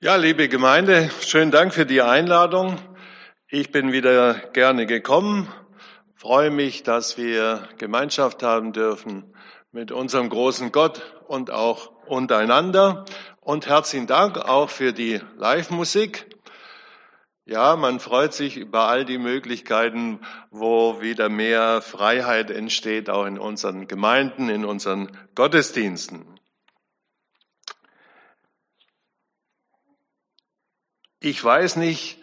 Ja, liebe Gemeinde, schönen Dank für die Einladung. Ich bin wieder gerne gekommen, freue mich, dass wir Gemeinschaft haben dürfen mit unserem großen Gott und auch untereinander. Und herzlichen Dank auch für die Live-Musik. Ja, man freut sich über all die Möglichkeiten, wo wieder mehr Freiheit entsteht, auch in unseren Gemeinden, in unseren Gottesdiensten. Ich weiß nicht,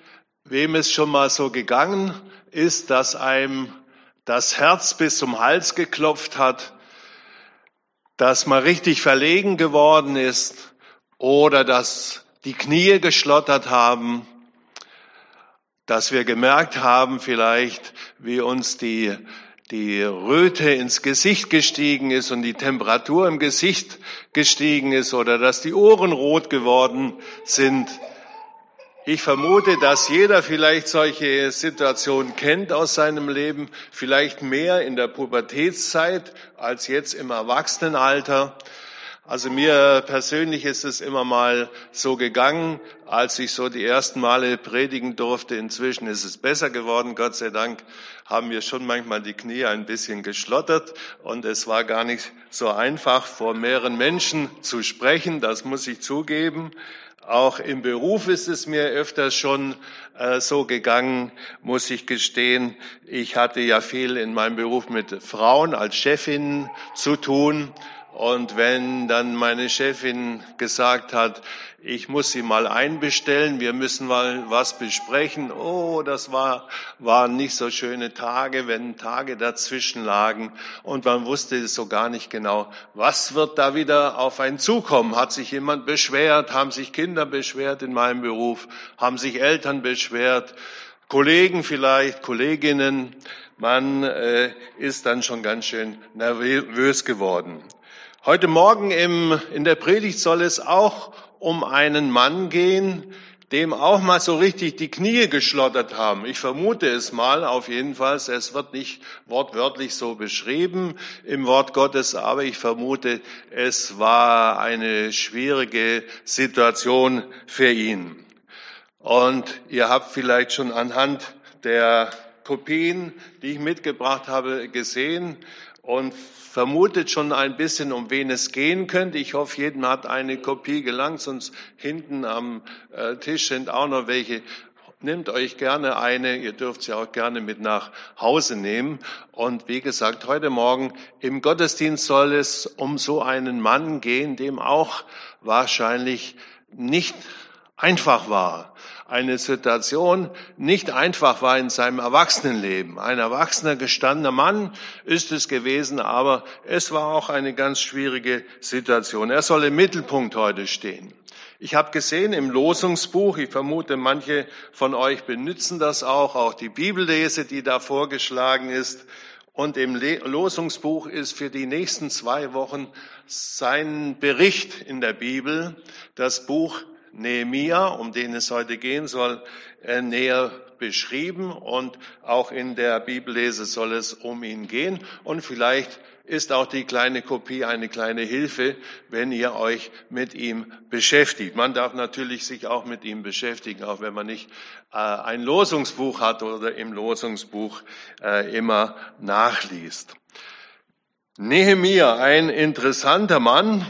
wem es schon mal so gegangen ist, dass einem das Herz bis zum Hals geklopft hat, dass man richtig verlegen geworden ist oder dass die Knie geschlottert haben, dass wir gemerkt haben vielleicht, wie uns die, die Röte ins Gesicht gestiegen ist und die Temperatur im Gesicht gestiegen ist oder dass die Ohren rot geworden sind. Ich vermute, dass jeder vielleicht solche Situationen kennt aus seinem Leben, vielleicht mehr in der Pubertätszeit als jetzt im Erwachsenenalter. Also mir persönlich ist es immer mal so gegangen, als ich so die ersten Male predigen durfte. Inzwischen ist es besser geworden, Gott sei Dank haben wir schon manchmal die Knie ein bisschen geschlottert und es war gar nicht so einfach, vor mehreren Menschen zu sprechen, das muss ich zugeben. Auch im Beruf ist es mir öfters schon äh, so gegangen, muss ich gestehen. Ich hatte ja viel in meinem Beruf mit Frauen als Chefin zu tun und wenn dann meine Chefin gesagt hat, ich muss sie mal einbestellen, wir müssen mal was besprechen. Oh, das war, waren nicht so schöne Tage, wenn Tage dazwischen lagen und man wusste so gar nicht genau, was wird da wieder auf einen zukommen. Hat sich jemand beschwert? Haben sich Kinder beschwert in meinem Beruf? Haben sich Eltern beschwert? Kollegen vielleicht, Kolleginnen? Man äh, ist dann schon ganz schön nervös geworden. Heute Morgen im, in der Predigt soll es auch um einen Mann gehen, dem auch mal so richtig die Knie geschlottert haben. Ich vermute es mal auf jeden Fall. Es wird nicht wortwörtlich so beschrieben im Wort Gottes, aber ich vermute, es war eine schwierige Situation für ihn. Und ihr habt vielleicht schon anhand der Kopien, die ich mitgebracht habe, gesehen, und vermutet schon ein bisschen, um wen es gehen könnte. Ich hoffe, jedem hat eine Kopie gelangt, sonst hinten am äh, Tisch sind auch noch welche. Nehmt euch gerne eine, ihr dürft sie auch gerne mit nach Hause nehmen. Und wie gesagt, heute Morgen im Gottesdienst soll es um so einen Mann gehen, dem auch wahrscheinlich nicht einfach war eine Situation nicht einfach war in seinem Erwachsenenleben. Ein erwachsener, gestandener Mann ist es gewesen, aber es war auch eine ganz schwierige Situation. Er soll im Mittelpunkt heute stehen. Ich habe gesehen im Losungsbuch, ich vermute, manche von euch benutzen das auch, auch die Bibellese, die da vorgeschlagen ist. Und im Losungsbuch ist für die nächsten zwei Wochen sein Bericht in der Bibel, das Buch Nehemia, um den es heute gehen soll, äh, näher beschrieben und auch in der Bibellese soll es um ihn gehen und vielleicht ist auch die kleine Kopie eine kleine Hilfe, wenn ihr euch mit ihm beschäftigt. Man darf natürlich sich auch mit ihm beschäftigen, auch wenn man nicht äh, ein Losungsbuch hat oder im Losungsbuch äh, immer nachliest. Nehemia, ein interessanter Mann,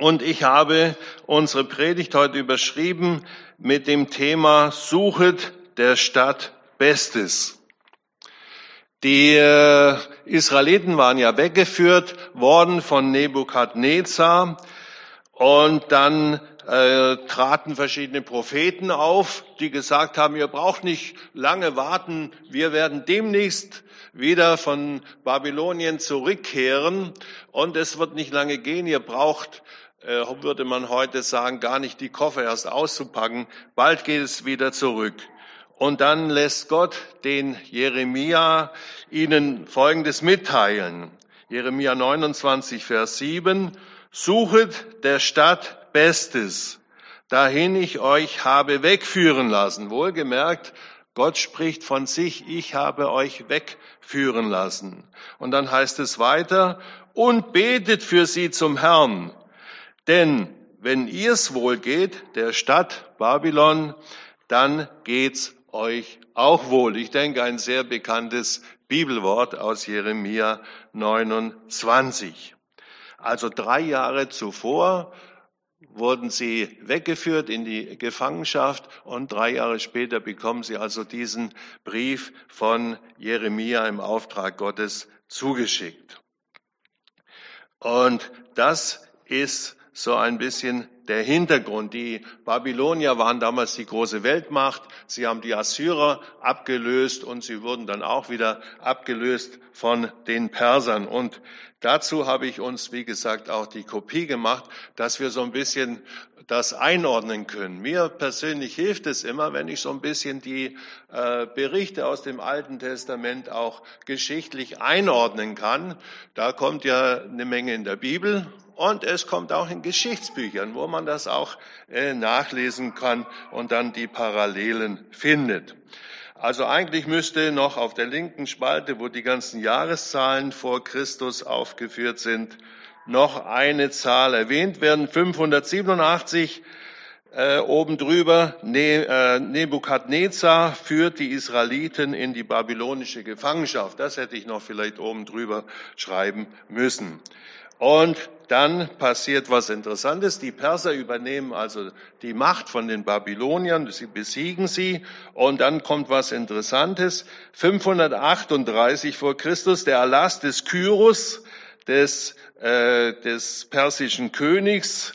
und ich habe unsere Predigt heute überschrieben mit dem Thema Suchet der Stadt Bestes. Die äh, Israeliten waren ja weggeführt worden von Nebukadnezar und dann äh, traten verschiedene Propheten auf, die gesagt haben, ihr braucht nicht lange warten, wir werden demnächst wieder von Babylonien zurückkehren und es wird nicht lange gehen, ihr braucht äh, würde man heute sagen, gar nicht die Koffer erst auszupacken. Bald geht es wieder zurück. Und dann lässt Gott den Jeremia ihnen Folgendes mitteilen. Jeremia 29, Vers 7. Suchet der Stadt Bestes, dahin ich euch habe wegführen lassen. Wohlgemerkt, Gott spricht von sich, ich habe euch wegführen lassen. Und dann heißt es weiter, und betet für sie zum Herrn, denn wenn ihr's wohl geht, der Stadt Babylon, dann geht's euch auch wohl. Ich denke, ein sehr bekanntes Bibelwort aus Jeremia 29. Also drei Jahre zuvor wurden sie weggeführt in die Gefangenschaft und drei Jahre später bekommen sie also diesen Brief von Jeremia im Auftrag Gottes zugeschickt. Und das ist so ein bisschen der Hintergrund. Die Babylonier waren damals die große Weltmacht. Sie haben die Assyrer abgelöst und sie wurden dann auch wieder abgelöst von den Persern. Und dazu habe ich uns, wie gesagt, auch die Kopie gemacht, dass wir so ein bisschen das einordnen können. Mir persönlich hilft es immer, wenn ich so ein bisschen die äh, Berichte aus dem Alten Testament auch geschichtlich einordnen kann. Da kommt ja eine Menge in der Bibel und es kommt auch in Geschichtsbüchern, wo man das auch äh, nachlesen kann und dann die Parallelen findet. Also eigentlich müsste noch auf der linken Spalte, wo die ganzen Jahreszahlen vor Christus aufgeführt sind, noch eine Zahl erwähnt werden. 587 äh, oben drüber, ne, äh, Nebukadnezar führt die Israeliten in die babylonische Gefangenschaft. Das hätte ich noch vielleicht oben drüber schreiben müssen. Und dann passiert was Interessantes. Die Perser übernehmen also die Macht von den Babyloniern, sie besiegen sie. Und dann kommt was Interessantes. 538 vor Christus, der Erlass des Kyros, des, äh, des persischen Königs,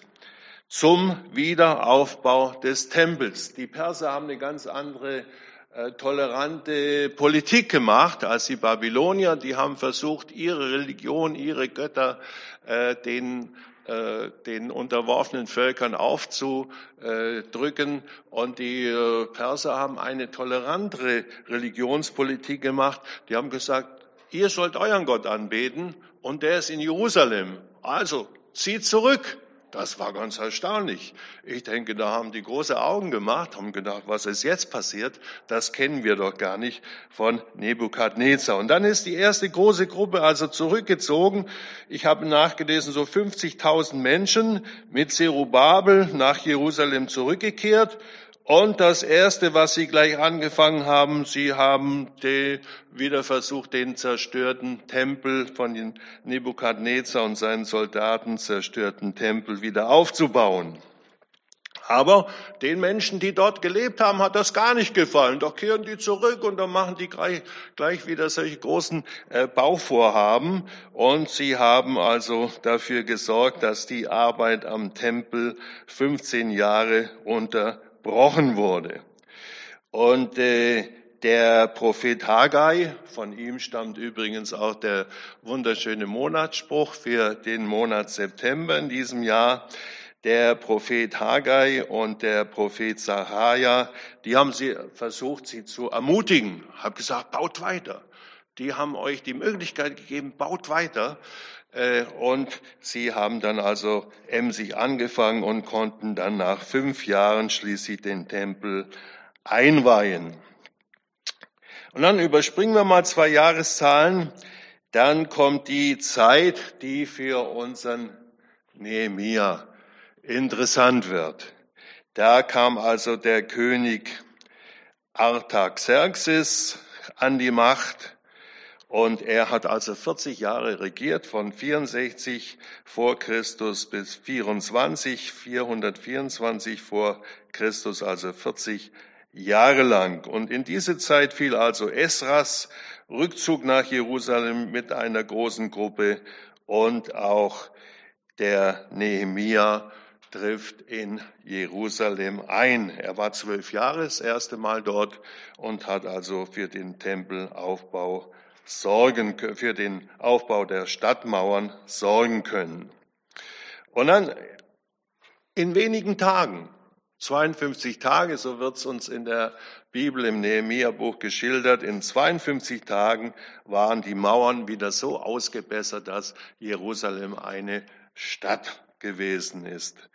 zum Wiederaufbau des Tempels. Die Perser haben eine ganz andere tolerante Politik gemacht als die Babylonier. Die haben versucht, ihre Religion, ihre Götter äh, den, äh, den unterworfenen Völkern aufzudrücken. Und die äh, Perser haben eine tolerantere Religionspolitik gemacht. Die haben gesagt, ihr sollt euren Gott anbeten und der ist in Jerusalem. Also zieht zurück. Das war ganz erstaunlich. Ich denke, da haben die große Augen gemacht, haben gedacht, was ist jetzt passiert? Das kennen wir doch gar nicht von Nebukadnezar. Und dann ist die erste große Gruppe also zurückgezogen. Ich habe nachgelesen, so 50.000 Menschen mit Zerubabel nach Jerusalem zurückgekehrt. Und das Erste, was sie gleich angefangen haben, sie haben die, wieder versucht, den zerstörten Tempel von den Nebukadnezar und seinen Soldaten zerstörten Tempel wieder aufzubauen. Aber den Menschen, die dort gelebt haben, hat das gar nicht gefallen. Doch kehren die zurück und dann machen die gleich, gleich wieder solche großen äh, Bauvorhaben. Und sie haben also dafür gesorgt, dass die Arbeit am Tempel 15 Jahre unter gebrochen wurde. Und äh, der Prophet Haggai, von ihm stammt übrigens auch der wunderschöne Monatsspruch für den Monat September in diesem Jahr. Der Prophet Haggai und der Prophet Sacharja, die haben sie versucht, sie zu ermutigen, haben gesagt, baut weiter. Die haben euch die Möglichkeit gegeben, baut weiter. Äh, und sie haben dann also emsig angefangen und konnten dann nach fünf Jahren schließlich den Tempel einweihen. Und dann überspringen wir mal zwei Jahreszahlen. Dann kommt die Zeit, die für unseren Nehemia interessant wird. Da kam also der König Artaxerxes an die Macht und er hat also 40 Jahre regiert, von 64 vor Christus bis 24, 424 vor Christus, also 40 Jahre lang. Und in diese Zeit fiel also Esras Rückzug nach Jerusalem mit einer großen Gruppe und auch der Nehemia trifft in Jerusalem ein. Er war zwölf Jahre das erste Mal dort und hat also für den Tempelaufbau sorgen, für den Aufbau der Stadtmauern sorgen können. Und dann in wenigen Tagen, 52 Tage, so wird es uns in der Bibel im Nehemiah-Buch geschildert, in 52 Tagen waren die Mauern wieder so ausgebessert, dass Jerusalem eine Stadt gewesen ist.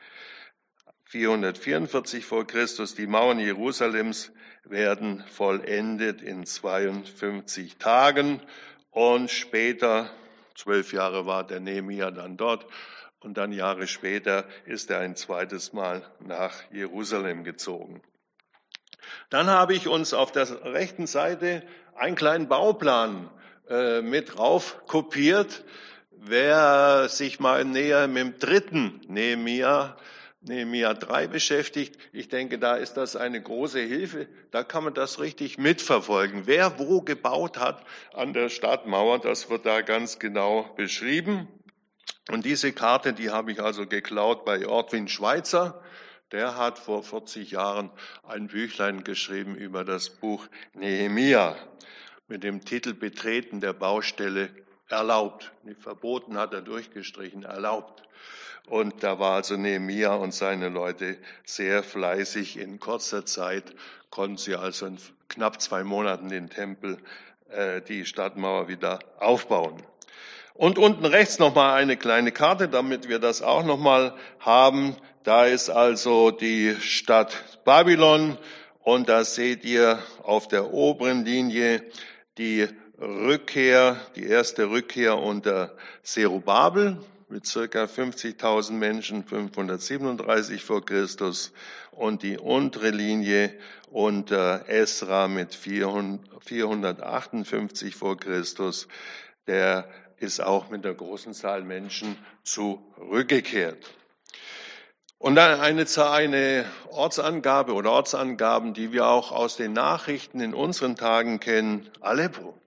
444 vor Christus, die Mauern Jerusalems werden vollendet in 52 Tagen und später, zwölf Jahre war der Nehemiah dann dort, und dann Jahre später ist er ein zweites Mal nach Jerusalem gezogen. Dann habe ich uns auf der rechten Seite einen kleinen Bauplan äh, mit drauf kopiert. Wer sich mal näher mit dem dritten Nehemiah Nehemiah 3 beschäftigt. Ich denke, da ist das eine große Hilfe. Da kann man das richtig mitverfolgen. Wer wo gebaut hat an der Stadtmauer, das wird da ganz genau beschrieben. Und diese Karte, die habe ich also geklaut bei Ortwin Schweitzer. Der hat vor 40 Jahren ein Büchlein geschrieben über das Buch Nehemia mit dem Titel Betreten der Baustelle erlaubt. Verboten hat er durchgestrichen, erlaubt. Und da war also Nehemia und seine Leute sehr fleißig. In kurzer Zeit konnten sie also in knapp zwei Monaten den Tempel, äh, die Stadtmauer wieder aufbauen. Und unten rechts nochmal eine kleine Karte, damit wir das auch nochmal haben. Da ist also die Stadt Babylon und da seht ihr auf der oberen Linie die Rückkehr, die erste Rückkehr unter Zerubabel mit circa 50.000 Menschen 537 vor Christus und die untere Linie unter Esra mit 458 vor Christus. Der ist auch mit der großen Zahl Menschen zurückgekehrt. Und dann eine, eine Ortsangabe oder Ortsangaben, die wir auch aus den Nachrichten in unseren Tagen kennen. Aleppo.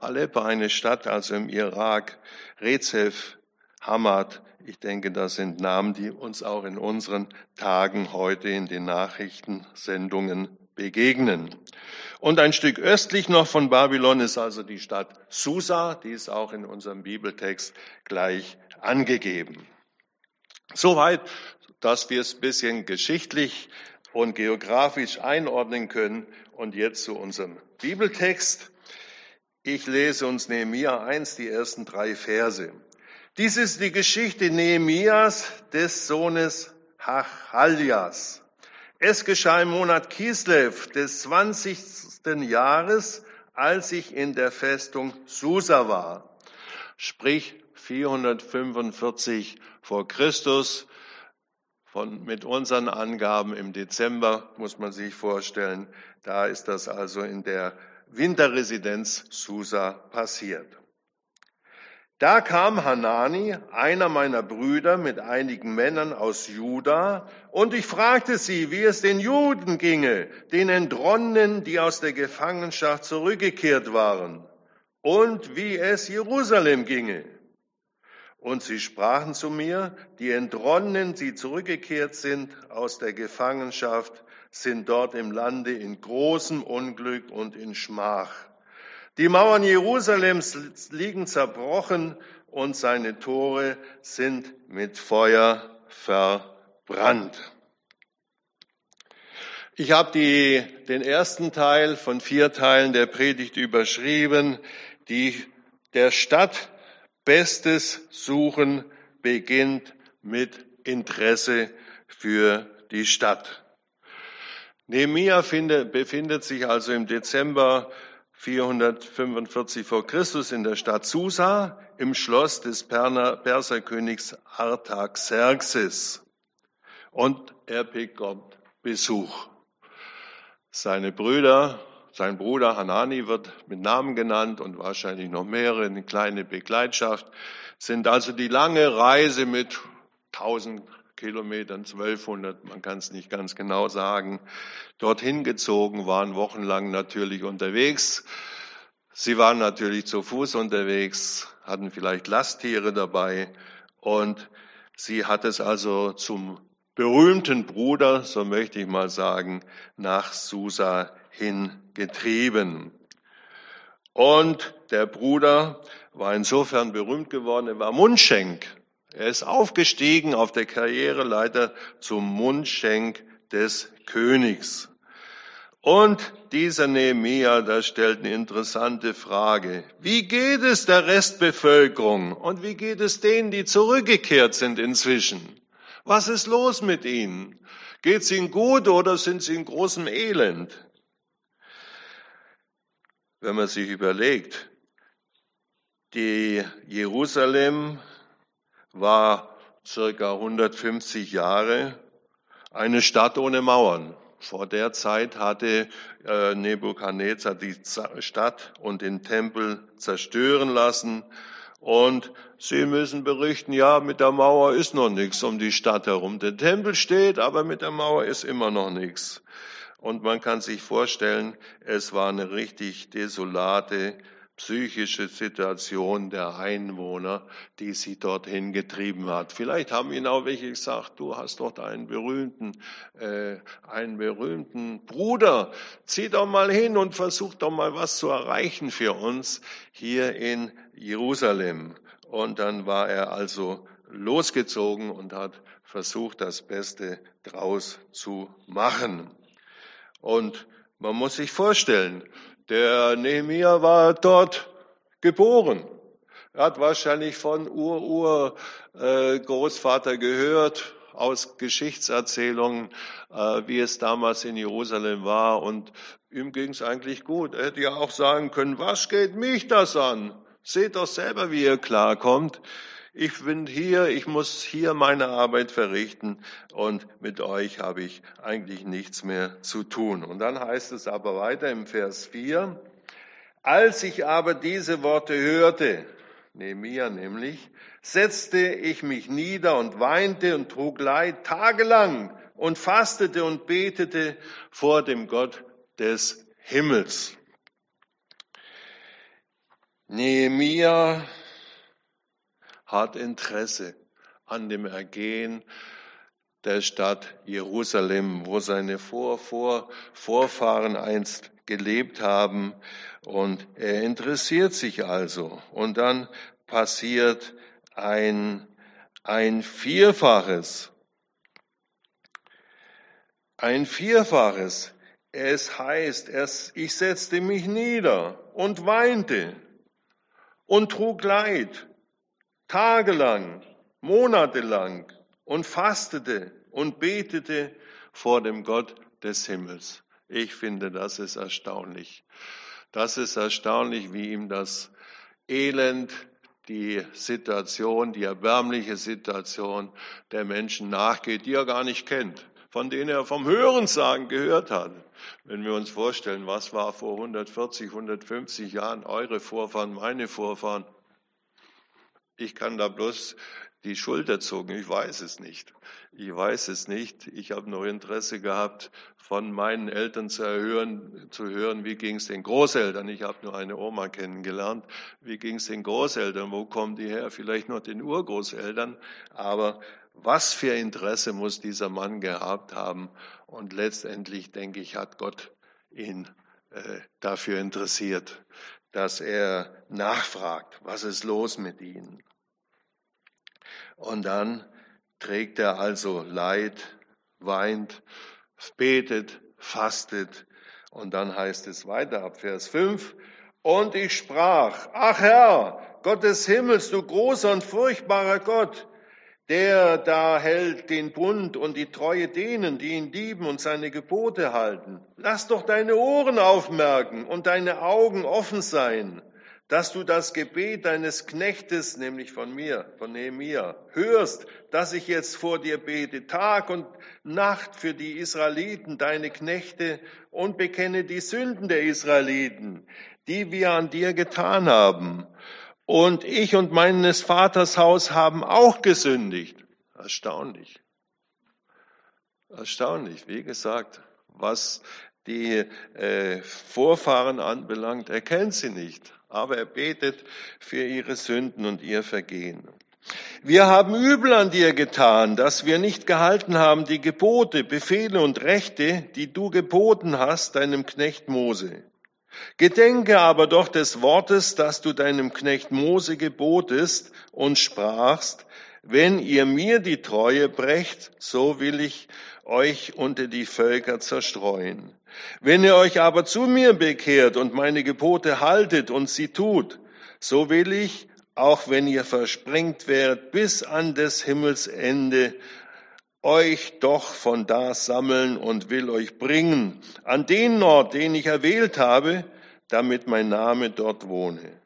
Aleppo, eine Stadt also im Irak. Rezef, Hamad. Ich denke, das sind Namen, die uns auch in unseren Tagen heute in den Nachrichtensendungen begegnen. Und ein Stück östlich noch von Babylon ist also die Stadt Susa, die ist auch in unserem Bibeltext gleich angegeben. Soweit, dass wir es ein bisschen geschichtlich und geografisch einordnen können. Und jetzt zu unserem Bibeltext. Ich lese uns Nehemiah 1, die ersten drei Verse. Dies ist die Geschichte Nehemias des Sohnes Hachaljas. Es geschah im Monat Kislev des 20. Jahres, als ich in der Festung Susa war, sprich 445 vor Christus. Von, mit unseren Angaben im Dezember muss man sich vorstellen, da ist das also in der Winterresidenz Susa passiert. Da kam Hanani, einer meiner Brüder, mit einigen Männern aus Juda, und ich fragte sie, wie es den Juden ginge, den Entronnenen, die aus der Gefangenschaft zurückgekehrt waren, und wie es Jerusalem ginge. Und sie sprachen zu mir, die Entronnenen, die zurückgekehrt sind aus der Gefangenschaft, sind dort im Lande in großem Unglück und in Schmach. Die Mauern Jerusalems liegen zerbrochen und seine Tore sind mit Feuer verbrannt. Ich habe die, den ersten Teil von vier Teilen der Predigt überschrieben, die der Stadt Bestes suchen beginnt mit Interesse für die Stadt. Nehemiah befindet sich also im Dezember 445 vor Christus in der Stadt Susa im Schloss des Perserkönigs Artaxerxes. Und er bekommt Besuch. Seine Brüder, sein Bruder Hanani wird mit Namen genannt und wahrscheinlich noch mehrere, eine kleine Begleitschaft, sind also die lange Reise mit 1000 Kilometern, 1200, man kann es nicht ganz genau sagen, dorthin gezogen, waren wochenlang natürlich unterwegs. Sie waren natürlich zu Fuß unterwegs, hatten vielleicht Lasttiere dabei und sie hat es also zum berühmten Bruder, so möchte ich mal sagen, nach Susa hingetrieben. Und der Bruder war insofern berühmt geworden, er war Mundschenk. Er ist aufgestiegen auf der Karriereleiter zum Mundschenk des Königs. Und dieser Nehemia, da stellt eine interessante Frage. Wie geht es der Restbevölkerung und wie geht es denen, die zurückgekehrt sind inzwischen? Was ist los mit ihnen? Geht es ihnen gut oder sind sie in großem Elend? Wenn man sich überlegt, die Jerusalem war circa 150 Jahre eine Stadt ohne Mauern. Vor der Zeit hatte äh, Nebukadnezar die Stadt und den Tempel zerstören lassen. Und sie müssen berichten, ja, mit der Mauer ist noch nichts um die Stadt herum. Der Tempel steht, aber mit der Mauer ist immer noch nichts. Und man kann sich vorstellen, es war eine richtig desolate psychische Situation der Einwohner, die sie dorthin getrieben hat. Vielleicht haben ihnen auch welche gesagt, du hast dort einen berühmten, äh, einen berühmten Bruder, zieh doch mal hin und versuch doch mal was zu erreichen für uns hier in Jerusalem. Und dann war er also losgezogen und hat versucht, das Beste draus zu machen. Und man muss sich vorstellen, der Nehemiah war dort geboren. Er hat wahrscheinlich von Ur-Ur-Großvater äh, gehört, aus Geschichtserzählungen, äh, wie es damals in Jerusalem war. Und ihm ging es eigentlich gut. Er hätte ja auch sagen können, was geht mich das an? Seht doch selber, wie ihr klarkommt ich bin hier, ich muss hier meine Arbeit verrichten und mit euch habe ich eigentlich nichts mehr zu tun. Und dann heißt es aber weiter im Vers 4, als ich aber diese Worte hörte, Nehemiah nämlich, setzte ich mich nieder und weinte und trug Leid tagelang und fastete und betete vor dem Gott des Himmels. Nehemiah hat Interesse an dem Ergehen der Stadt Jerusalem, wo seine Vor -Vor Vorfahren einst gelebt haben. Und er interessiert sich also. Und dann passiert ein, ein Vierfaches. Ein Vierfaches. Es heißt, es, ich setzte mich nieder und weinte und trug Leid tagelang, monatelang und fastete und betete vor dem Gott des Himmels. Ich finde, das ist erstaunlich. Das ist erstaunlich, wie ihm das Elend, die Situation, die erbärmliche Situation der Menschen nachgeht, die er gar nicht kennt, von denen er vom Hörensagen gehört hat. Wenn wir uns vorstellen, was war vor 140, 150 Jahren eure Vorfahren, meine Vorfahren, ich kann da bloß die Schulter zucken. Ich weiß es nicht. Ich weiß es nicht. Ich habe nur Interesse gehabt, von meinen Eltern zu hören, zu hören wie ging es den Großeltern. Ich habe nur eine Oma kennengelernt. Wie ging es den Großeltern? Wo kommen die her? Vielleicht noch den Urgroßeltern. Aber was für Interesse muss dieser Mann gehabt haben? Und letztendlich, denke ich, hat Gott ihn äh, dafür interessiert dass er nachfragt, was ist los mit ihnen. Und dann trägt er also Leid, weint, betet, fastet. Und dann heißt es weiter ab Vers 5. Und ich sprach, ach Herr, Gott des Himmels, du großer und furchtbarer Gott, der da hält den Bund und die Treue denen, die ihn lieben und seine Gebote halten. Lass doch deine Ohren aufmerken und deine Augen offen sein, dass du das Gebet deines Knechtes, nämlich von mir, von Nehemiah, hörst, dass ich jetzt vor dir bete, Tag und Nacht für die Israeliten, deine Knechte, und bekenne die Sünden der Israeliten, die wir an dir getan haben und ich und meines Vaters Haus haben auch gesündigt. Erstaunlich. Erstaunlich. Wie gesagt, was die äh, Vorfahren anbelangt, er kennt sie nicht, aber er betet für ihre Sünden und ihr Vergehen. Wir haben übel an dir getan, dass wir nicht gehalten haben die Gebote, Befehle und Rechte, die du geboten hast deinem Knecht Mose. Gedenke aber doch des Wortes, das du deinem Knecht Mose gebotest und sprachst, wenn ihr mir die Treue brecht, so will ich euch unter die Völker zerstreuen. Wenn ihr euch aber zu mir bekehrt und meine Gebote haltet und sie tut, so will ich, auch wenn ihr versprengt werdet bis an des Himmels Ende, euch doch von da sammeln und will euch bringen an den Ort, den ich erwählt habe, damit mein Name dort wohne.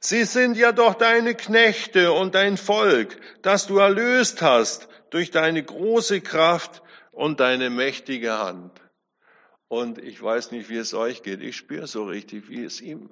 Sie sind ja doch deine Knechte und dein Volk, das du erlöst hast durch deine große Kraft und deine mächtige Hand. Und ich weiß nicht, wie es euch geht. Ich spüre so richtig, wie es ihm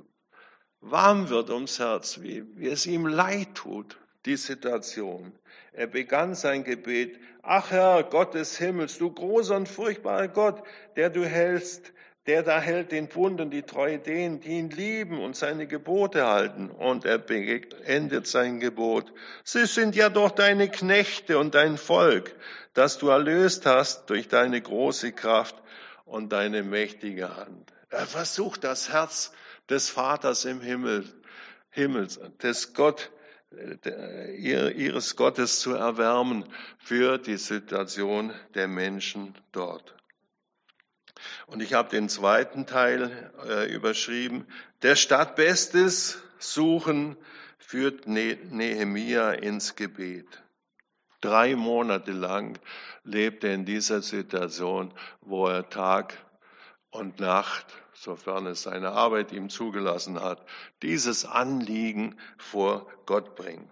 warm wird ums Herz, wie, wie es ihm leid tut, die Situation. Er begann sein Gebet, ach Herr, Gott des Himmels, du großer und furchtbarer Gott, der du hältst, der da hält den Bund und die Treue denen, die ihn lieben und seine Gebote halten. Und er beendet sein Gebot. Sie sind ja doch deine Knechte und dein Volk, das du erlöst hast durch deine große Kraft und deine mächtige Hand. Er versucht das Herz des Vaters im Himmel, Himmels, des Gott, ihres Gottes zu erwärmen für die Situation der Menschen dort. Und ich habe den zweiten Teil äh, überschrieben. Der Stadt Bestes suchen führt ne-, Nehemia ins Gebet. Drei Monate lang lebt er in dieser Situation, wo er Tag und Nacht, sofern es seine Arbeit ihm zugelassen hat, dieses Anliegen vor Gott bringt.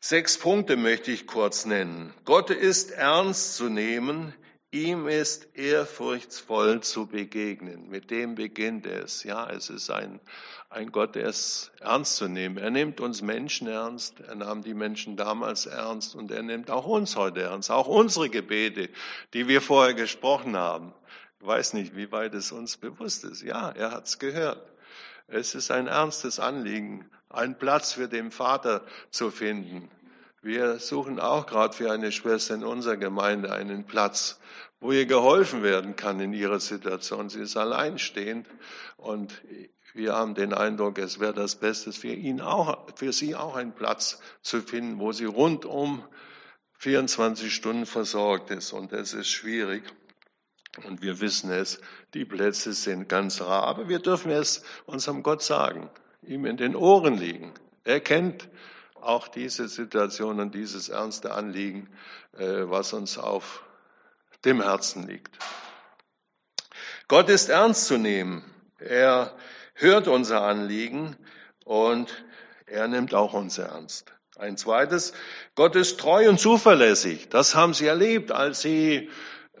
Sechs Punkte möchte ich kurz nennen. Gott ist ernst zu nehmen, Ihm ist ehrfurchtsvoll zu begegnen. Mit dem beginnt es. Ja, es ist ein, ein Gott, der es ernst zu nehmen. Er nimmt uns Menschen ernst. Er nahm die Menschen damals ernst und er nimmt auch uns heute ernst. Auch unsere Gebete, die wir vorher gesprochen haben. Ich weiß nicht, wie weit es uns bewusst ist. Ja, er hat es gehört. Es ist ein ernstes Anliegen, einen Platz für den Vater zu finden. Wir suchen auch gerade für eine Schwester in unserer Gemeinde einen Platz, wo ihr geholfen werden kann in ihrer Situation. Sie ist alleinstehend und wir haben den Eindruck, es wäre das Beste für ihn auch, für sie auch einen Platz zu finden, wo sie rundum 24 Stunden versorgt ist. Und es ist schwierig. Und wir wissen es, die Plätze sind ganz rar. Aber wir dürfen es unserem Gott sagen, ihm in den Ohren liegen. Er kennt auch diese Situation und dieses ernste Anliegen, äh, was uns auf dem Herzen liegt. Gott ist ernst zu nehmen. Er hört unser Anliegen und er nimmt auch uns ernst. Ein zweites, Gott ist treu und zuverlässig. Das haben sie erlebt, als sie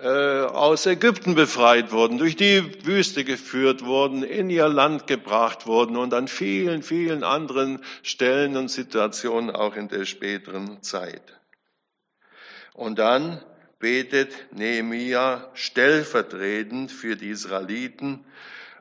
aus Ägypten befreit wurden, durch die Wüste geführt wurden, in ihr Land gebracht wurden und an vielen, vielen anderen Stellen und Situationen auch in der späteren Zeit. Und dann betet Nehemia stellvertretend für die Israeliten,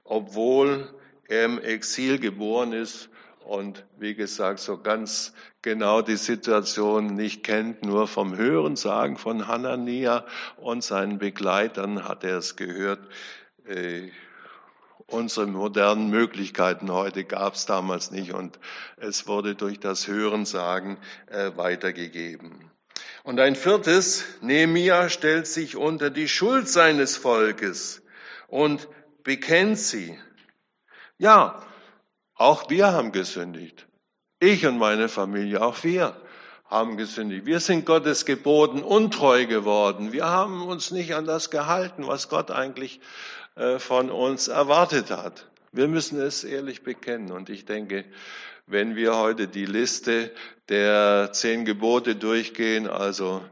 obwohl er im Exil geboren ist und wie gesagt so ganz genau die Situation nicht kennt, nur vom Hören sagen von Hanania und seinen Begleitern hat er es gehört. Äh, unsere modernen Möglichkeiten heute gab es damals nicht und es wurde durch das Hörensagen äh, weitergegeben. Und ein viertes, Nehemia stellt sich unter die Schuld seines Volkes und bekennt sie. Ja, auch wir haben gesündigt. Ich und meine Familie, auch wir haben gesündigt. Wir sind Gottes Geboten untreu geworden. Wir haben uns nicht an das gehalten, was Gott eigentlich äh, von uns erwartet hat. Wir müssen es ehrlich bekennen. Und ich denke, wenn wir heute die Liste der zehn Gebote durchgehen, also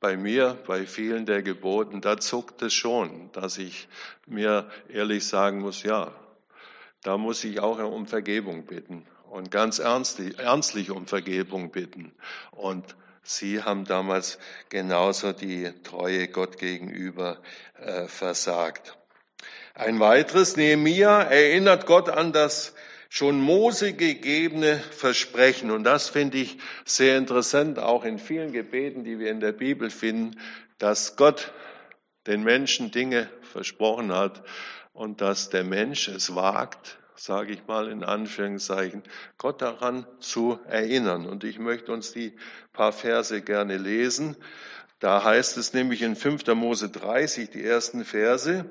bei mir, bei vielen der Geboten, da zuckt es schon, dass ich mir ehrlich sagen muss, ja, da muss ich auch um Vergebung bitten und ganz ernstlich, ernstlich um Vergebung bitten. Und Sie haben damals genauso die Treue Gott gegenüber äh, versagt. Ein weiteres, Nehemia erinnert Gott an das schon Mose gegebene Versprechen. Und das finde ich sehr interessant, auch in vielen Gebeten, die wir in der Bibel finden, dass Gott den Menschen Dinge versprochen hat und dass der Mensch es wagt, sage ich mal in Anführungszeichen, Gott daran zu erinnern. Und ich möchte uns die paar Verse gerne lesen. Da heißt es nämlich in 5. Mose 30, die ersten Verse,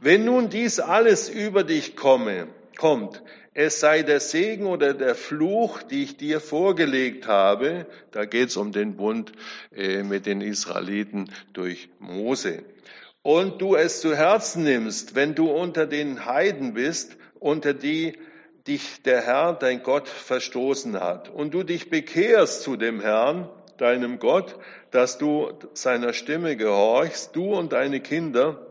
wenn nun dies alles über dich komme, kommt, es sei der Segen oder der Fluch, die ich dir vorgelegt habe, da geht es um den Bund äh, mit den Israeliten durch Mose, und du es zu Herzen nimmst, wenn du unter den Heiden bist, unter die dich der Herr, dein Gott, verstoßen hat, und du dich bekehrst zu dem Herrn, deinem Gott, dass du seiner Stimme gehorchst, du und deine Kinder,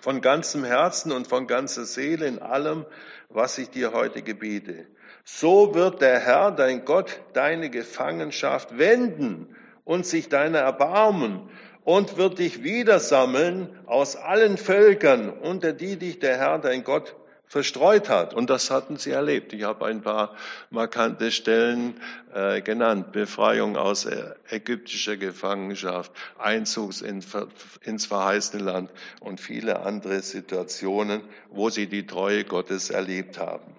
von ganzem Herzen und von ganzer Seele in allem, was ich dir heute gebiete. So wird der Herr, dein Gott, deine Gefangenschaft wenden und sich deiner erbarmen und wird dich wieder sammeln aus allen Völkern, unter die dich der Herr, dein Gott, verstreut hat. Und das hatten sie erlebt. Ich habe ein paar markante Stellen äh, genannt. Befreiung aus ägyptischer Gefangenschaft, Einzug in, ins verheißene Land und viele andere Situationen, wo sie die Treue Gottes erlebt haben.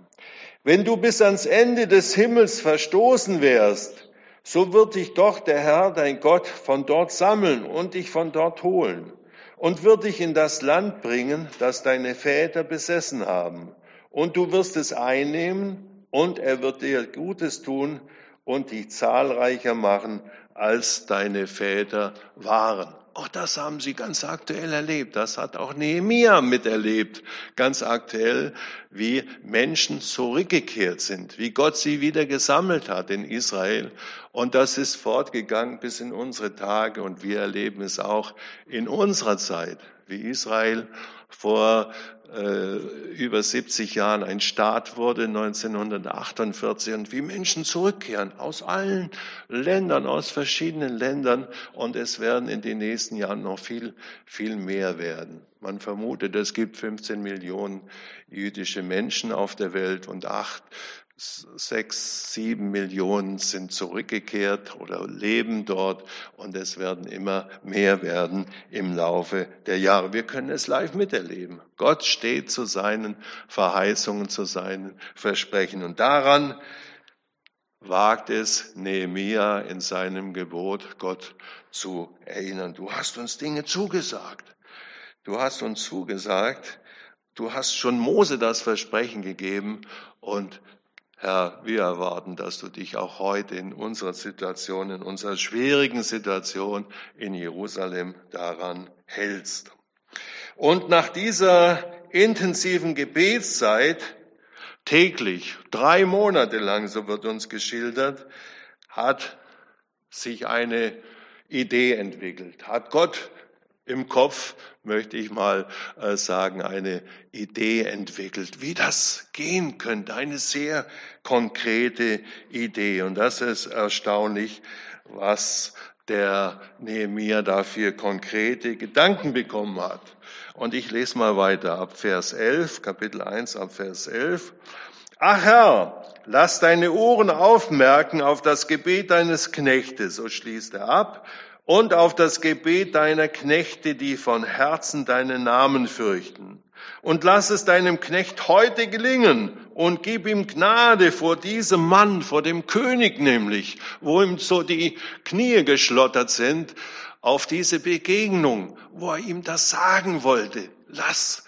Wenn du bis ans Ende des Himmels verstoßen wärst, so wird dich doch der Herr, dein Gott, von dort sammeln und dich von dort holen und wird dich in das Land bringen, das deine Väter besessen haben. Und du wirst es einnehmen und er wird dir Gutes tun und dich zahlreicher machen, als deine Väter waren. Auch das haben sie ganz aktuell erlebt. Das hat auch Nehemia miterlebt. Ganz aktuell, wie Menschen zurückgekehrt sind, wie Gott sie wieder gesammelt hat in Israel. Und das ist fortgegangen bis in unsere Tage und wir erleben es auch in unserer Zeit, wie Israel vor äh, über 70 Jahren ein Staat wurde, 1948, und wie Menschen zurückkehren aus allen Ländern, aus verschiedenen Ländern, und es werden in den nächsten Jahren noch viel, viel mehr werden. Man vermutet, es gibt 15 Millionen jüdische Menschen auf der Welt und acht sechs, sieben Millionen sind zurückgekehrt oder leben dort und es werden immer mehr werden im Laufe der Jahre. Wir können es live miterleben. Gott steht zu seinen Verheißungen, zu seinen Versprechen und daran wagt es Nehemia in seinem Gebot, Gott zu erinnern. Du hast uns Dinge zugesagt. Du hast uns zugesagt. Du hast schon Mose das Versprechen gegeben und Herr, wir erwarten, dass du dich auch heute in unserer Situation, in unserer schwierigen Situation in Jerusalem daran hältst. Und nach dieser intensiven Gebetszeit, täglich, drei Monate lang, so wird uns geschildert, hat sich eine Idee entwickelt, hat Gott im Kopf, möchte ich mal äh, sagen, eine Idee entwickelt, wie das gehen könnte. Eine sehr konkrete Idee. Und das ist erstaunlich, was der Nehemiah dafür konkrete Gedanken bekommen hat. Und ich lese mal weiter ab Vers 11, Kapitel 1 ab Vers 11. Ach Herr, lass deine Ohren aufmerken auf das Gebet deines Knechtes, so schließt er ab, und auf das Gebet deiner Knechte, die von Herzen deinen Namen fürchten. Und lass es deinem Knecht heute gelingen und gib ihm Gnade vor diesem Mann, vor dem König nämlich, wo ihm so die Knie geschlottert sind, auf diese Begegnung, wo er ihm das sagen wollte. Lass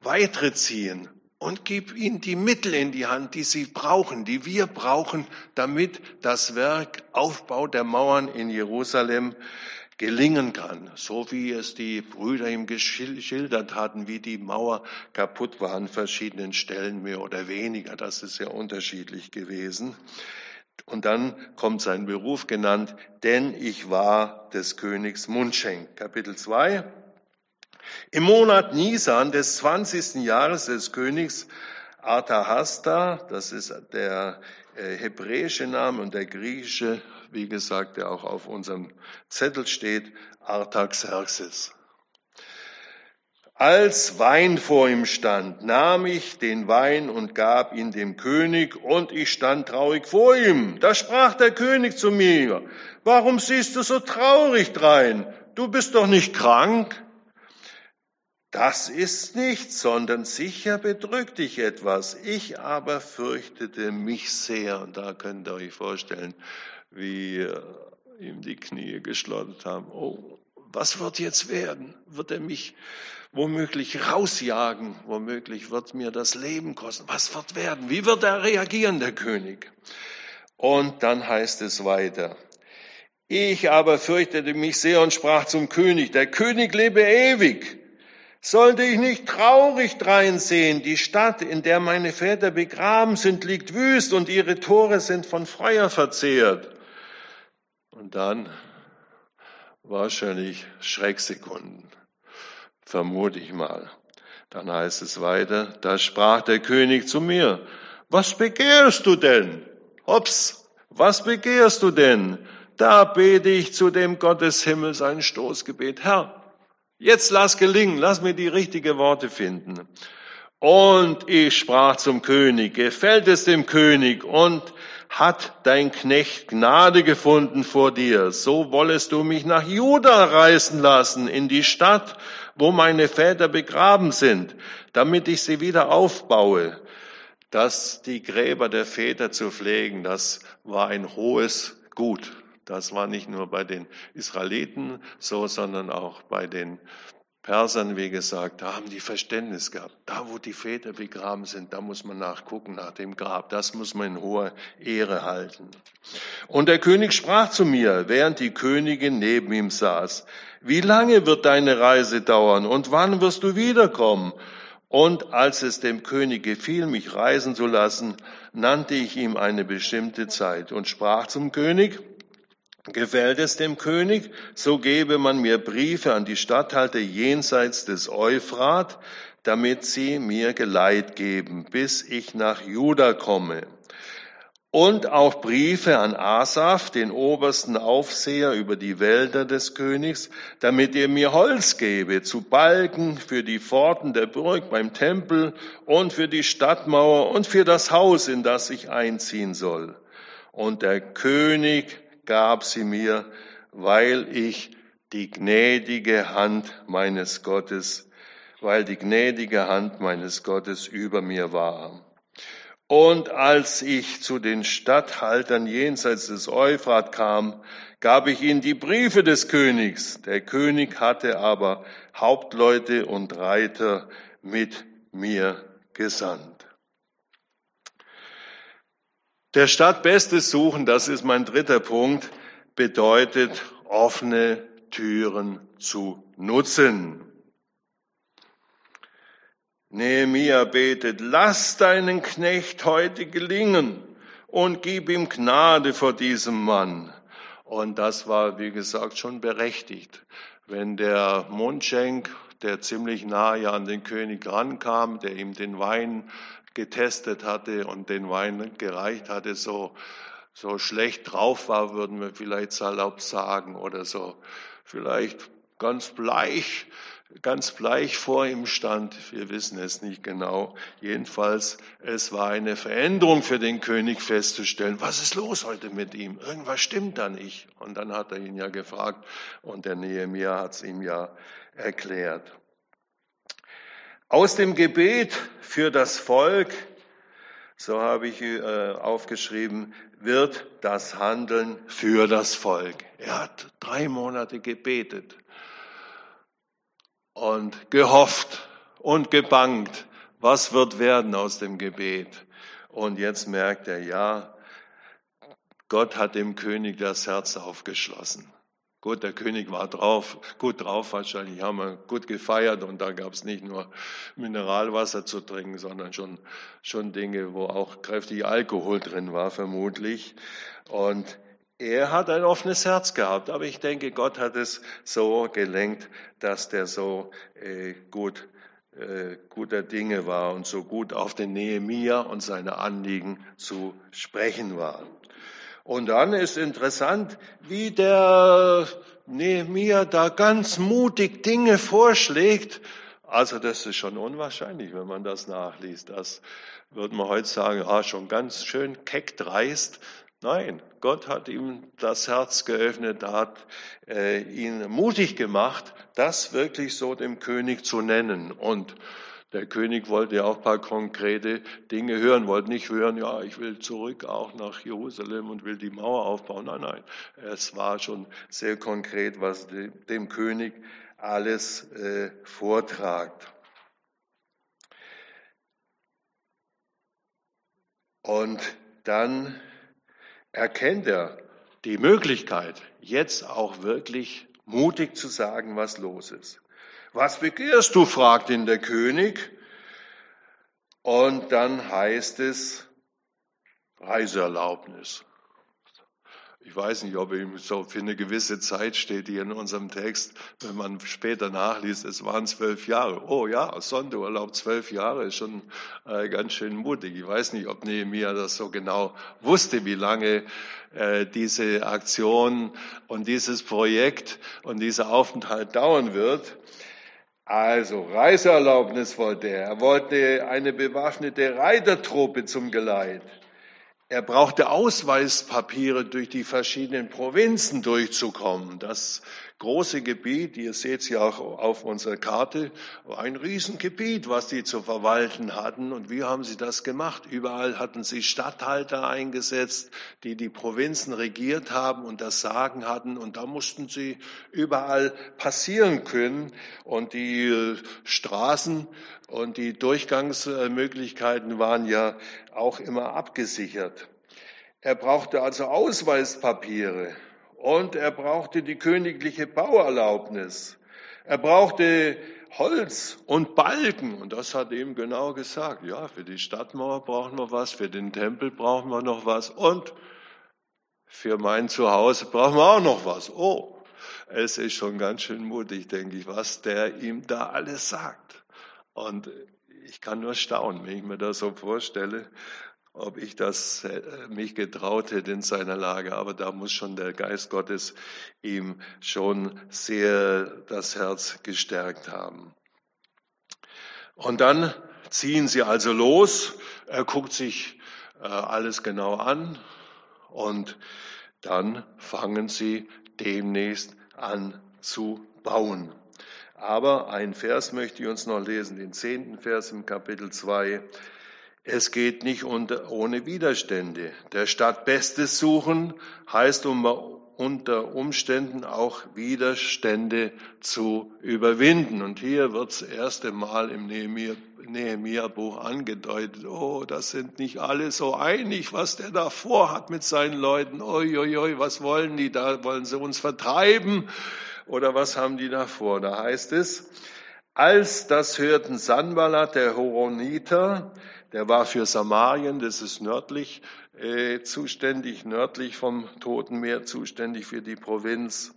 weitere ziehen und gib ihnen die Mittel in die Hand, die sie brauchen, die wir brauchen, damit das Werk Aufbau der Mauern in Jerusalem gelingen kann, so wie es die Brüder ihm geschildert hatten, wie die Mauer kaputt war an verschiedenen Stellen, mehr oder weniger. Das ist ja unterschiedlich gewesen. Und dann kommt sein Beruf genannt, denn ich war des Königs Mundschenk. Kapitel 2. Im Monat Nisan des 20. Jahres des Königs Artahasta, das ist der äh, hebräische Name und der griechische, wie gesagt, der auch auf unserem Zettel steht, Artaxerxes. Als Wein vor ihm stand, nahm ich den Wein und gab ihn dem König, und ich stand traurig vor ihm. Da sprach der König zu mir, warum siehst du so traurig drein? Du bist doch nicht krank? Das ist nichts, sondern sicher bedrückt dich etwas. Ich aber fürchtete mich sehr. Und da könnt ihr euch vorstellen, wie äh, ihm die Knie geschlottert haben. Oh, was wird jetzt werden? Wird er mich womöglich rausjagen? Womöglich wird mir das Leben kosten. Was wird werden? Wie wird er reagieren, der König? Und dann heißt es weiter. Ich aber fürchtete mich sehr und sprach zum König, der König lebe ewig Sollte ich nicht traurig dreinsehen, die Stadt, in der meine Väter begraben sind, liegt wüst und ihre Tore sind von Feuer verzehrt. Und dann wahrscheinlich Schrecksekunden, vermute ich mal. Dann heißt es weiter, da sprach der König zu mir, was begehrst du denn? Hops, was begehrst du denn? Da bete ich zu dem Gott des Himmels ein Stoßgebet. Herr, jetzt lass gelingen, lass mir die richtigen Worte finden. Und ich sprach zum König, gefällt es dem König und hat dein Knecht Gnade gefunden vor dir, so wollest du mich nach Juda reisen lassen, in die Stadt, wo meine Väter begraben sind, damit ich sie wieder aufbaue. Dass die Gräber der Väter zu pflegen, das war ein hohes Gut. Das war nicht nur bei den Israeliten so, sondern auch bei den Persern, wie gesagt, da haben die Verständnis gehabt. Da, wo die Väter begraben sind, da muss man nachgucken nach dem Grab. Das muss man in hoher Ehre halten. Und der König sprach zu mir, während die Königin neben ihm saß, wie lange wird deine Reise dauern und wann wirst du wiederkommen? Und als es dem König gefiel, mich reisen zu lassen, nannte ich ihm eine bestimmte Zeit und sprach zum König, Gefällt es dem König, so gebe man mir Briefe an die Statthalter jenseits des Euphrat, damit sie mir Geleit geben, bis ich nach Juda komme. Und auch Briefe an Asaf, den obersten Aufseher über die Wälder des Königs, damit er mir Holz gebe zu Balken für die Pforten der Burg beim Tempel und für die Stadtmauer und für das Haus, in das ich einziehen soll. Und der König gab sie mir, weil ich die gnädige Hand meines Gottes, weil die gnädige Hand meines Gottes über mir war. Und als ich zu den Statthaltern jenseits des Euphrat kam, gab ich ihnen die Briefe des Königs. Der König hatte aber Hauptleute und Reiter mit mir gesandt. Der Stadt Bestes suchen, das ist mein dritter Punkt, bedeutet offene Türen zu nutzen. Nehemiah betet, lass deinen Knecht heute gelingen und gib ihm Gnade vor diesem Mann. Und das war, wie gesagt, schon berechtigt. Wenn der Mundschenk, der ziemlich nahe an den König rankam, der ihm den Wein getestet hatte und den Wein gereicht hatte, so, so schlecht drauf war, würden wir vielleicht salopp sagen, oder so vielleicht ganz bleich, ganz bleich vor ihm stand. Wir wissen es nicht genau. Jedenfalls, es war eine Veränderung für den König festzustellen, was ist los heute mit ihm? Irgendwas stimmt da nicht. Und dann hat er ihn ja gefragt und der Nehemiah hat es ihm ja erklärt. Aus dem Gebet für das Volk, so habe ich äh, aufgeschrieben, wird das Handeln für das Volk. Er hat drei Monate gebetet und gehofft und gebangt, was wird werden aus dem Gebet. Und jetzt merkt er, ja, Gott hat dem König das Herz aufgeschlossen. Gut, der König war drauf, gut drauf wahrscheinlich, haben wir gut gefeiert und da gab es nicht nur Mineralwasser zu trinken, sondern schon, schon Dinge, wo auch kräftig Alkohol drin war, vermutlich. Und er hat ein offenes Herz gehabt, aber ich denke, Gott hat es so gelenkt, dass der so äh, gut äh, guter Dinge war und so gut auf den Nehemia und seine Anliegen zu sprechen war. Und dann ist interessant, wie der Nehemiah da ganz mutig Dinge vorschlägt. Also das ist schon unwahrscheinlich, wenn man das nachliest. Das würde man heute sagen, ah, schon ganz schön keck dreist. Nein, Gott hat ihm das Herz geöffnet, hat äh, ihn mutig gemacht, das wirklich so dem König zu nennen. Und der König wollte ja auch ein paar konkrete Dinge hören, wollte nicht hören, ja, ich will zurück auch nach Jerusalem und will die Mauer aufbauen. Nein, nein, es war schon sehr konkret, was dem König alles äh, vortragt. Und dann erkennt er die Möglichkeit, jetzt auch wirklich mutig zu sagen, was los ist. Was begehrst du? fragt ihn der König. Und dann heißt es Reiseerlaubnis. Ich weiß nicht, ob ihm so für eine gewisse Zeit steht hier in unserem Text, wenn man später nachliest, es waren zwölf Jahre. Oh ja, Sonderurlaub zwölf Jahre ist schon äh, ganz schön mutig. Ich weiß nicht, ob Nehemiah das so genau wusste, wie lange äh, diese Aktion und dieses Projekt und dieser Aufenthalt dauern wird. Also Reiseerlaubnis wollte er. Er wollte eine bewaffnete Reitertruppe zum Geleit. Er brauchte Ausweispapiere, durch die verschiedenen Provinzen durchzukommen. Das große Gebiet, ihr seht es ja auch auf unserer Karte, ein Riesengebiet, was sie zu verwalten hatten. Und wie haben sie das gemacht? Überall hatten sie Statthalter eingesetzt, die die Provinzen regiert haben und das Sagen hatten. Und da mussten sie überall passieren können. Und die äh, Straßen und die Durchgangsmöglichkeiten waren ja auch immer abgesichert. Er brauchte also Ausweispapiere und er brauchte die königliche Bauerlaubnis. Er brauchte Holz und Balken. Und das hat ihm genau gesagt. Ja, für die Stadtmauer brauchen wir was, für den Tempel brauchen wir noch was und für mein Zuhause brauchen wir auch noch was. Oh, es ist schon ganz schön mutig, denke ich, was der ihm da alles sagt. Und ich kann nur staunen, wenn ich mir das so vorstelle, ob ich das äh, mich getraut hätte in seiner Lage. Aber da muss schon der Geist Gottes ihm schon sehr das Herz gestärkt haben. Und dann ziehen sie also los. Er guckt sich äh, alles genau an und dann fangen sie demnächst an zu bauen. Aber ein Vers möchte ich uns noch lesen, den zehnten Vers im Kapitel 2. Es geht nicht unter, ohne Widerstände. Der Stadt Bestes suchen heißt um, unter Umständen auch Widerstände zu überwinden. Und hier wird das erste Mal im Nehemiah-Buch angedeutet, oh, das sind nicht alle so einig, was der da vorhat mit seinen Leuten. Oi, oi, was wollen die da? Wollen sie uns vertreiben? Oder was haben die da vor? Da heißt es, als das hörten Sanballat, der Horoniter, der war für Samarien, das ist nördlich äh, zuständig, nördlich vom Toten Meer zuständig für die Provinz.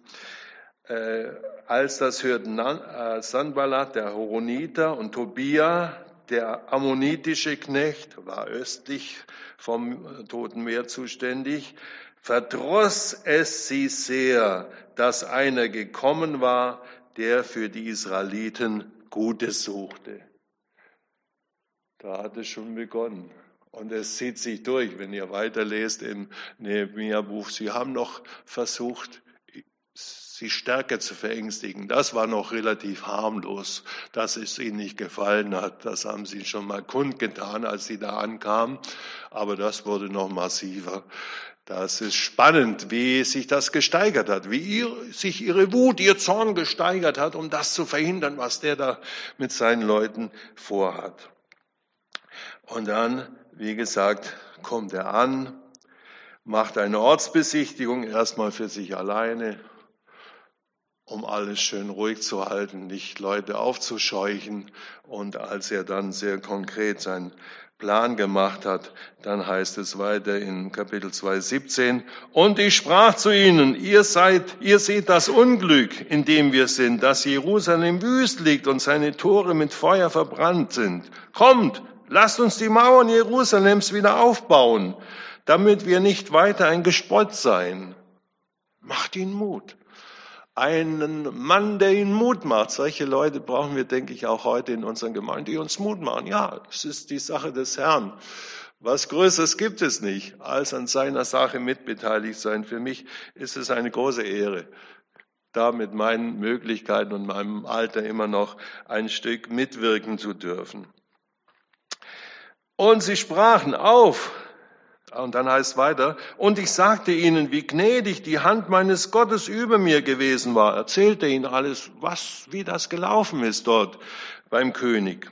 Äh, als das hörten äh, Sanballat, der Horoniter und Tobia, der ammonitische Knecht, war östlich vom Toten Meer zuständig, verdross es sie sehr, dass einer gekommen war, der für die Israeliten Gutes suchte. Da hat es schon begonnen. Und es zieht sich durch, wenn ihr weiterlest im Nehemiah-Buch. Sie haben noch versucht, sie stärker zu verängstigen. Das war noch relativ harmlos, dass es ihnen nicht gefallen hat. Das haben sie schon mal kundgetan, als sie da ankamen. Aber das wurde noch massiver. Das ist spannend, wie sich das gesteigert hat, wie ihr, sich ihre Wut, ihr Zorn gesteigert hat, um das zu verhindern, was der da mit seinen Leuten vorhat. Und dann, wie gesagt, kommt er an, macht eine Ortsbesichtigung, erstmal für sich alleine, um alles schön ruhig zu halten, nicht Leute aufzuscheuchen. Und als er dann sehr konkret sein Plan gemacht hat. Dann heißt es weiter in Kapitel 2, 17. Und ich sprach zu ihnen, ihr seid, ihr seht das Unglück, in dem wir sind, dass Jerusalem wüst liegt und seine Tore mit Feuer verbrannt sind. Kommt, lasst uns die Mauern Jerusalems wieder aufbauen, damit wir nicht weiter ein Gespott sein. Macht ihnen Mut einen Mann, der ihnen Mut macht. Solche Leute brauchen wir, denke ich, auch heute in unseren Gemeinden, die uns Mut machen. Ja, es ist die Sache des Herrn. Was Größeres gibt es nicht, als an seiner Sache mitbeteiligt sein. Für mich ist es eine große Ehre, da mit meinen Möglichkeiten und meinem Alter immer noch ein Stück mitwirken zu dürfen. Und sie sprachen auf, und dann heißt weiter, und ich sagte ihnen, wie gnädig die Hand meines Gottes über mir gewesen war. Erzählte ihnen alles, was, wie das gelaufen ist dort beim König.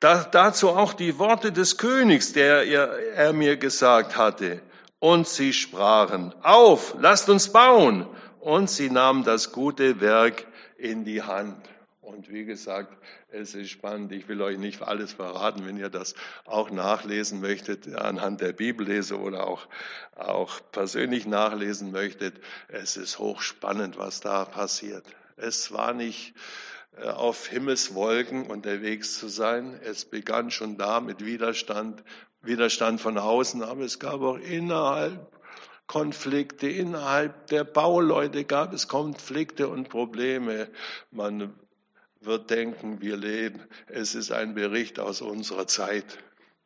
Da, dazu auch die Worte des Königs, der er, er mir gesagt hatte. Und sie sprachen, auf, lasst uns bauen. und sie nahmen das gute Werk in die Hand. Und wie gesagt, es ist spannend. Ich will euch nicht alles verraten, wenn ihr das auch nachlesen möchtet, anhand der Bibellese oder auch, auch persönlich nachlesen möchtet. Es ist hochspannend, was da passiert. Es war nicht äh, auf Himmelswolken unterwegs zu sein. Es begann schon da mit Widerstand, Widerstand von außen, aber es gab auch innerhalb Konflikte, innerhalb der Bauleute gab es Konflikte und Probleme. Man wird denken, wir leben. Es ist ein Bericht aus unserer Zeit,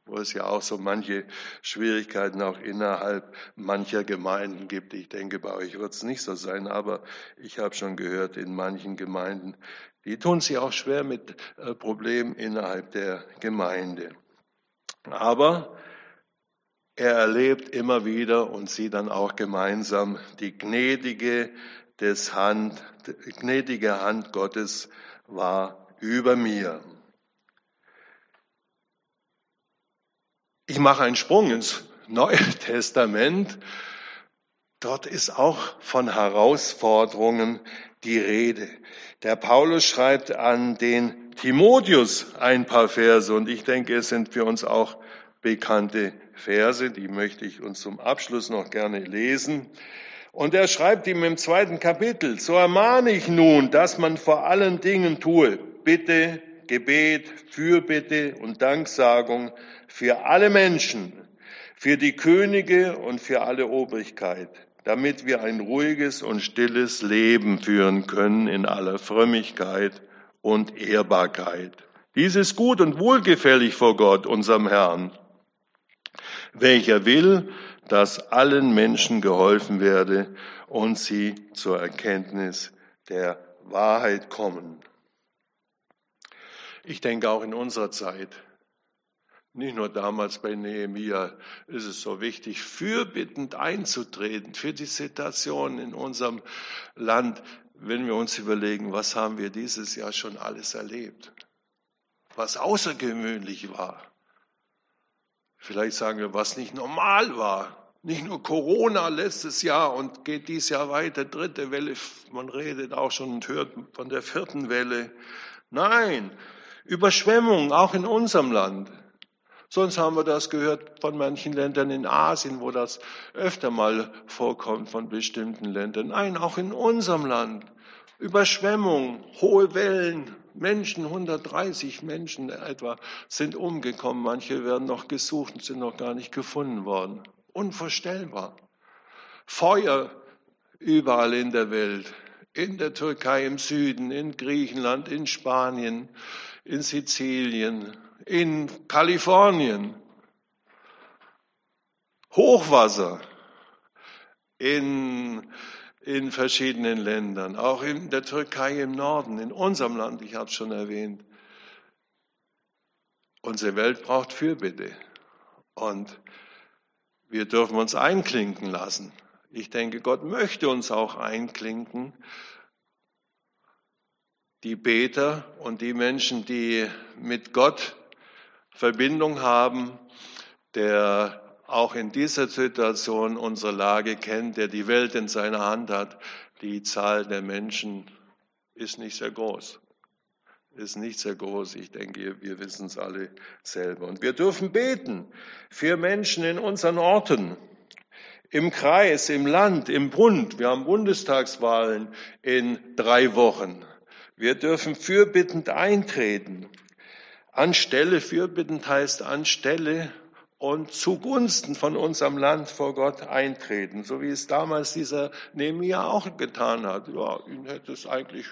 wo es ja auch so manche Schwierigkeiten auch innerhalb mancher Gemeinden gibt. Ich denke, bei euch wird es nicht so sein, aber ich habe schon gehört, in manchen Gemeinden, die tun sich auch schwer mit äh, Problemen innerhalb der Gemeinde. Aber er erlebt immer wieder und sieht dann auch gemeinsam die gnädige, des Hand, gnädige Hand Gottes war über mir. Ich mache einen Sprung ins Neue Testament. Dort ist auch von Herausforderungen die Rede. Der Paulus schreibt an den Timotheus ein paar Verse und ich denke, es sind für uns auch bekannte Verse, die möchte ich uns zum Abschluss noch gerne lesen. Und er schreibt ihm im zweiten Kapitel, so ermahne ich nun, dass man vor allen Dingen tue, Bitte, Gebet, Fürbitte und Danksagung für alle Menschen, für die Könige und für alle Obrigkeit, damit wir ein ruhiges und stilles Leben führen können in aller Frömmigkeit und Ehrbarkeit. Dies ist gut und wohlgefällig vor Gott, unserem Herrn, welcher will, dass allen Menschen geholfen werde und sie zur Erkenntnis der Wahrheit kommen. Ich denke auch in unserer Zeit, nicht nur damals bei Nehemia, ist es so wichtig, fürbittend einzutreten für die Situation in unserem Land, wenn wir uns überlegen, was haben wir dieses Jahr schon alles erlebt, was außergewöhnlich war. Vielleicht sagen wir, was nicht normal war. Nicht nur Corona letztes Jahr und geht dieses Jahr weiter, dritte Welle. Man redet auch schon und hört von der vierten Welle. Nein, Überschwemmungen auch in unserem Land. Sonst haben wir das gehört von manchen Ländern in Asien, wo das öfter mal vorkommt von bestimmten Ländern. Nein, auch in unserem Land. Überschwemmungen, hohe Wellen, Menschen, 130 Menschen etwa sind umgekommen. Manche werden noch gesucht und sind noch gar nicht gefunden worden. Unvorstellbar. Feuer überall in der Welt. In der Türkei im Süden, in Griechenland, in Spanien, in Sizilien, in Kalifornien. Hochwasser in in verschiedenen Ländern, auch in der Türkei im Norden, in unserem Land, ich habe es schon erwähnt. Unsere Welt braucht Fürbitte und wir dürfen uns einklinken lassen. Ich denke, Gott möchte uns auch einklinken. Die Beter und die Menschen, die mit Gott Verbindung haben, der auch in dieser Situation unsere Lage kennt, der die Welt in seiner Hand hat. Die Zahl der Menschen ist nicht sehr groß. Ist nicht sehr groß. Ich denke, wir wissen es alle selber. Und wir dürfen beten für Menschen in unseren Orten, im Kreis, im Land, im Bund. Wir haben Bundestagswahlen in drei Wochen. Wir dürfen fürbittend eintreten. Anstelle, fürbittend heißt anstelle und zugunsten von unserem Land vor Gott eintreten, so wie es damals dieser Nehemiah auch getan hat. Ja, ihm hätte es eigentlich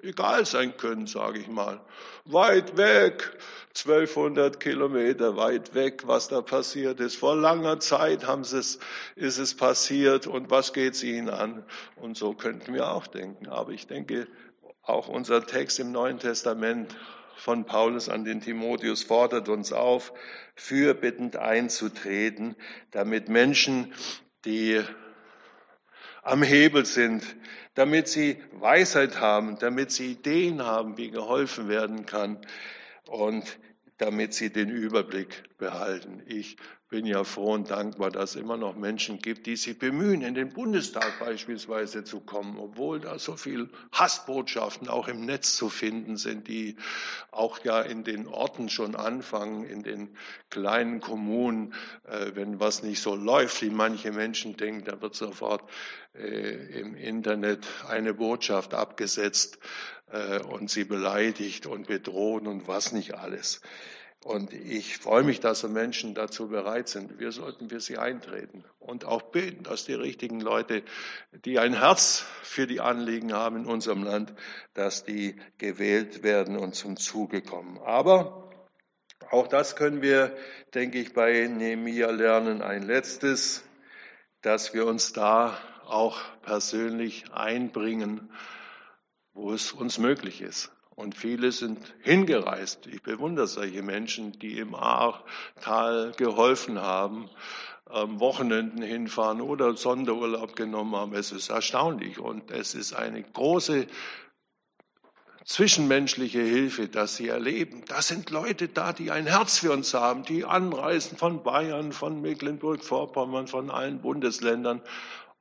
egal sein können, sage ich mal. Weit weg, 1200 Kilometer weit weg, was da passiert ist. Vor langer Zeit haben es, ist es passiert und was geht es ihnen an? Und so könnten wir auch denken. Aber ich denke, auch unser Text im Neuen Testament von Paulus an den Timotheus fordert uns auf, fürbittend einzutreten, damit Menschen, die am Hebel sind, damit sie Weisheit haben, damit sie Ideen haben, wie geholfen werden kann und damit sie den Überblick behalten. Ich bin ja froh und dankbar, dass es immer noch Menschen gibt, die sich bemühen, in den Bundestag beispielsweise zu kommen, obwohl da so viel Hassbotschaften auch im Netz zu finden sind, die auch ja in den Orten schon anfangen, in den kleinen Kommunen, äh, wenn was nicht so läuft, wie manche Menschen denken, da wird sofort äh, im Internet eine Botschaft abgesetzt äh, und sie beleidigt und bedrohen und was nicht alles. Und ich freue mich, dass so Menschen dazu bereit sind. Wir sollten für sie eintreten und auch beten, dass die richtigen Leute, die ein Herz für die Anliegen haben in unserem Land, dass die gewählt werden und zum Zuge kommen. Aber auch das können wir, denke ich, bei Nehemiah lernen. Ein letztes, dass wir uns da auch persönlich einbringen, wo es uns möglich ist. Und viele sind hingereist. Ich bewundere solche Menschen, die im Ahrtal geholfen haben, am Wochenenden hinfahren oder Sonderurlaub genommen haben. Es ist erstaunlich und es ist eine große zwischenmenschliche Hilfe, dass sie erleben. Da sind Leute da, die ein Herz für uns haben, die anreisen von Bayern, von Mecklenburg-Vorpommern, von allen Bundesländern,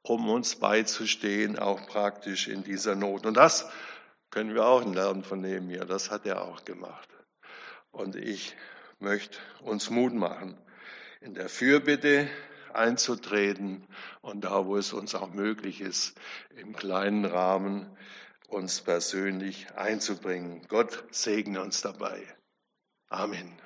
um uns beizustehen, auch praktisch in dieser Not. Und das können wir auch lernen von Nehemiah. Das hat er auch gemacht. Und ich möchte uns Mut machen, in der Fürbitte einzutreten und da, wo es uns auch möglich ist, im kleinen Rahmen uns persönlich einzubringen. Gott segne uns dabei. Amen.